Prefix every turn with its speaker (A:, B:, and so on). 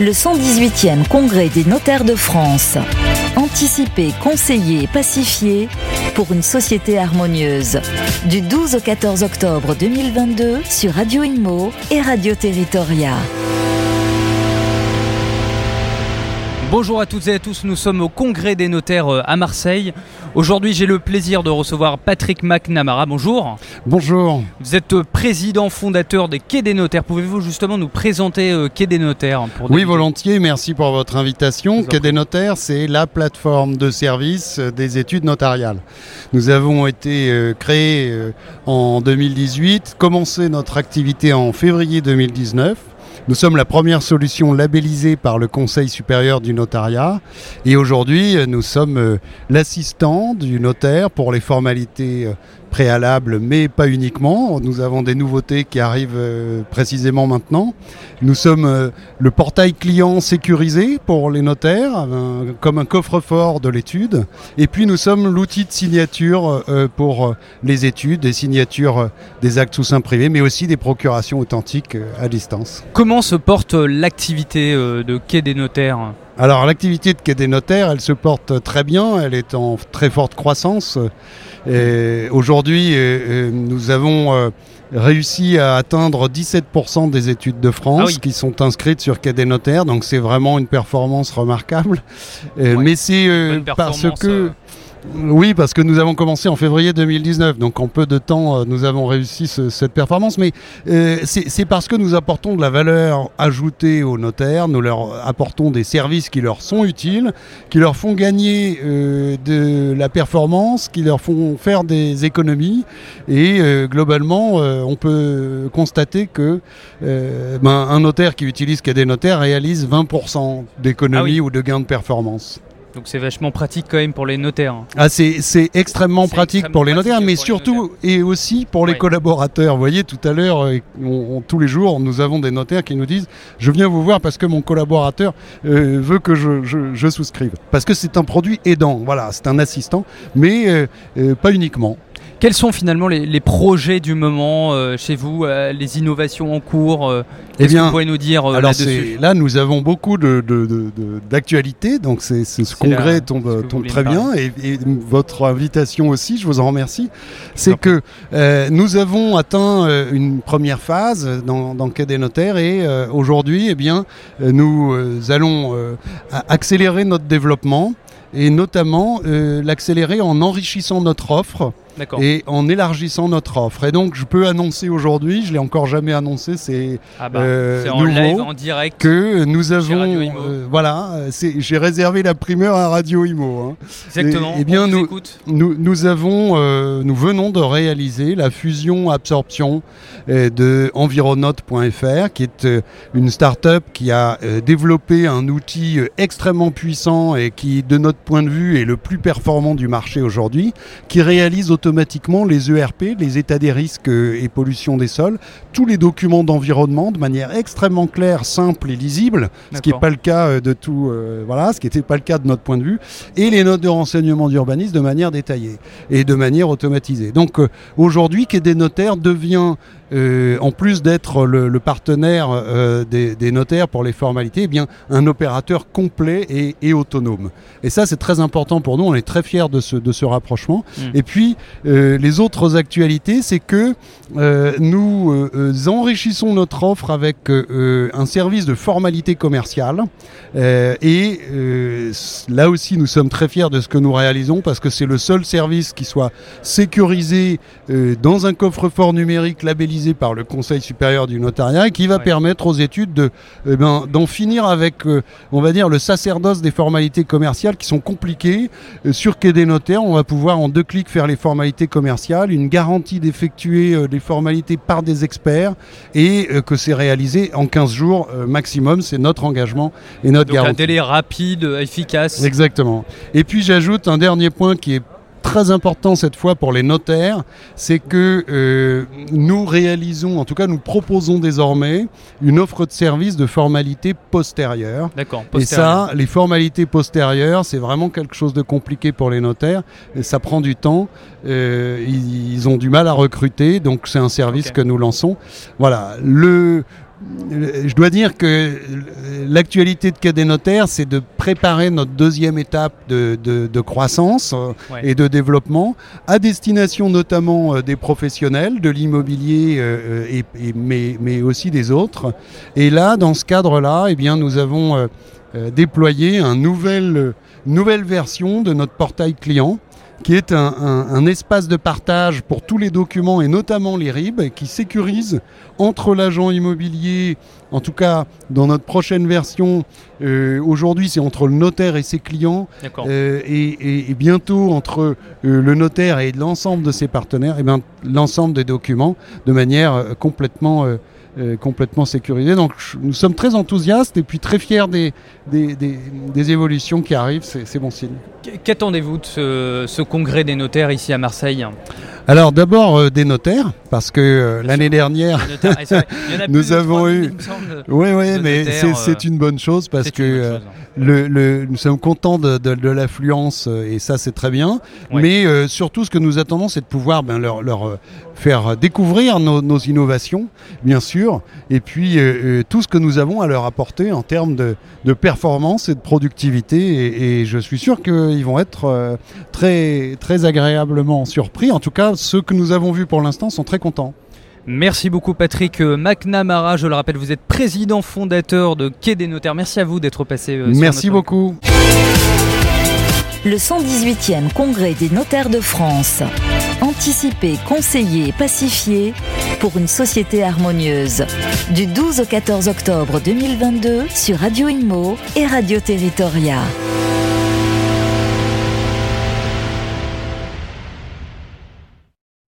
A: le 118e Congrès des notaires de France. Anticiper, conseiller, pacifier pour une société harmonieuse. Du 12 au 14 octobre 2022 sur Radio Imo et Radio Territoria.
B: Bonjour à toutes et à tous, nous sommes au Congrès des notaires euh, à Marseille. Aujourd'hui, j'ai le plaisir de recevoir Patrick McNamara. Bonjour.
C: Bonjour.
B: Vous êtes euh, président fondateur des Quais des notaires. Pouvez-vous justement nous présenter euh, Quais des notaires
C: Oui, volontiers. Merci pour votre invitation. Quais des notaires, c'est la plateforme de service des études notariales. Nous avons été créés en 2018, commencé notre activité en février 2019. Nous sommes la première solution labellisée par le Conseil supérieur du notariat et aujourd'hui nous sommes euh, l'assistant du notaire pour les formalités euh, préalable, mais pas uniquement. Nous avons des nouveautés qui arrivent euh, précisément maintenant. Nous sommes euh, le portail client sécurisé pour les notaires, comme un coffre-fort de l'étude. Et puis nous sommes l'outil de signature euh, pour les études, des signatures des actes sous sein privé, mais aussi des procurations authentiques à distance.
B: Se porte l'activité de Quai des notaires?
C: Alors l'activité de Quai des notaires, elle se porte très bien, elle est en très forte croissance. Aujourd'hui, euh, euh, nous avons euh, réussi à atteindre 17% des études de France ah qui sont inscrites sur Quai des notaires, donc c'est vraiment une performance remarquable. Mais c'est parce que oui, parce que nous avons commencé en février 2019, donc en peu de temps, euh, nous avons réussi cette performance. Mais euh, c'est parce que nous apportons de la valeur ajoutée aux notaires, nous leur apportons des services qui leur sont utiles, qui leur font gagner euh, de la performance, qui leur font faire des économies. Et globalement, on peut constater que ben, un notaire qui utilise des notaires réalise 20% d'économies ah ou de gains de performance.
B: Donc c'est vachement pratique quand même pour les notaires.
C: Ah, c'est extrêmement pratique pour les notaires, mais surtout et aussi pour les collaborateurs. Vous voyez, tout à l'heure, euh, tous les jours, nous avons des notaires qui nous disent Je viens vous voir parce que mon collaborateur euh, veut que je, souscrive. Parce que c'est un produit aidant, voilà, c'est un assistant, mais euh, pas uniquement.
B: Quels sont finalement les, projets du moment euh, chez vous, euh, les innovations en cours euh, eh Qu'est-ce que vous pouvez nous dire là-dessus
C: Là, nous avons beaucoup d'actualités, donc c'est, ce congrès tombe, très bien, et, votre invitation aussi, je vous en remercie. C'est que nous avons atteint une première phase dans, dans le Quai des notaires, et aujourd'hui, eh bien, nous allons accélérer notre développement et notamment l'accélérer en enrichissant notre offre et en élargissant notre offre. Et donc, je peux annoncer aujourd'hui, je l'ai encore jamais annoncé, c'est
B: ah bah, euh, en live, en direct,
C: que nous avons, euh, voilà, j'ai réservé la primeur à Radio Imo.
B: Hein. Exactement.
C: Et, bien, nous, nous, nous, avons, euh, nous venons de réaliser la fusion absorption de Environote.fr, qui est une start-up qui a développé un outil extrêmement puissant et qui, de notre point de vue, est le plus performant du marché aujourd'hui, qui réalise automatiquement automatiquement les ERP, les états des risques euh, et pollution des sols, tous les documents d'environnement de manière extrêmement claire, simple et lisible, ce qui n'est pas le cas euh, de tout, euh, voilà, ce qui n'était pas le cas de notre point de vue, et les notes de renseignement d'urbanisme de manière détaillée et de manière automatisée. Donc aujourd'hui, Quai des notaires devient en plus d'être le, partenaire des, notaires pour les formalités, eh bien, un opérateur complet et, autonome. Et ça, c'est très important pour nous. On est très fiers de ce, de ce rapprochement. Mmh. Et puis, euh, les autres actualités, c'est que euh, nous euh, enrichissons notre offre avec un service de formalité commerciale. et là aussi, nous sommes très fiers de ce que nous réalisons parce que c'est le seul service qui soit sécurisé dans un coffre-fort numérique labellisé par le Conseil supérieur du notariat et qui va permettre aux études de, eh ben, d'en finir avec, on va dire, le sacerdoce des formalités commerciales qui sont compliquées. sur Quai des notaires, on va pouvoir en deux clics faire les formalités commerciale, une garantie d'effectuer euh, des formalités par des experts et euh, que c'est réalisé en 15 jours euh, maximum. C'est notre engagement et notre
B: Donc
C: garantie. Un
B: délai rapide, efficace.
C: Exactement. Et puis j'ajoute un dernier point qui est très important cette fois pour les notaires, c'est que euh, nous réalisons, en tout cas nous proposons désormais une offre de service de formalités postérieures.
B: D'accord.
C: Et ça, les formalités postérieures, c'est vraiment quelque chose de compliqué pour les notaires. Et ça prend du temps. Euh, ils, ont du mal à recruter, donc c'est un service que nous lançons. Voilà. Le je dois dire que l'actualité de Quai des Notaires, c'est de préparer notre deuxième étape de, de, croissance et de développement à destination notamment des professionnels, de l'immobilier, et, mais, mais, aussi des autres. Et là, dans ce cadre-là, eh bien, nous avons déployé une nouvelle version de notre portail client qui est un, espace de partage pour tous les documents et notamment les RIB, qui sécurise entre l'agent immobilier, en tout cas dans notre prochaine version, euh, aujourd'hui c'est entre le notaire et ses clients, euh, et, bientôt entre euh, le notaire et l'ensemble de ses partenaires, et bien l'ensemble des documents de manière complètement euh, complètement sécurisé. Donc nous sommes très enthousiastes et puis très fiers des, des, évolutions qui arrivent, c'est bon signe.
B: Qu'attendez-vous de ce, congrès des notaires ici à Marseille?
C: Alors d'abord euh, des notaires, parce que euh, l'année dernière, nous avons eu... Oui, oui, mais c'est une bonne chose parce que le, nous sommes contents de, de, l'affluence et ça c'est très bien. Mais surtout ce que nous attendons c'est de pouvoir ben, leur, leur faire découvrir nos, nos, innovations, bien sûr, et puis euh, euh, tout ce que nous avons à leur apporter en termes de, de performance et de productivité. Et, je suis sûr qu'ils vont être euh, très, très agréablement surpris. En tout cas, ceux que nous avons vus pour l'instant sont très contents.
B: Merci beaucoup Patrick McNamara, je le rappelle, vous êtes président fondateur de Quai des Notaires. Merci à vous d'être passé.
C: Merci beaucoup.
A: Le 118e Congrès des notaires de France. Anticiper, conseiller, pacifier pour une société harmonieuse. Du 12 au 14 octobre 2022 sur Radio Imo et Radio Territoria.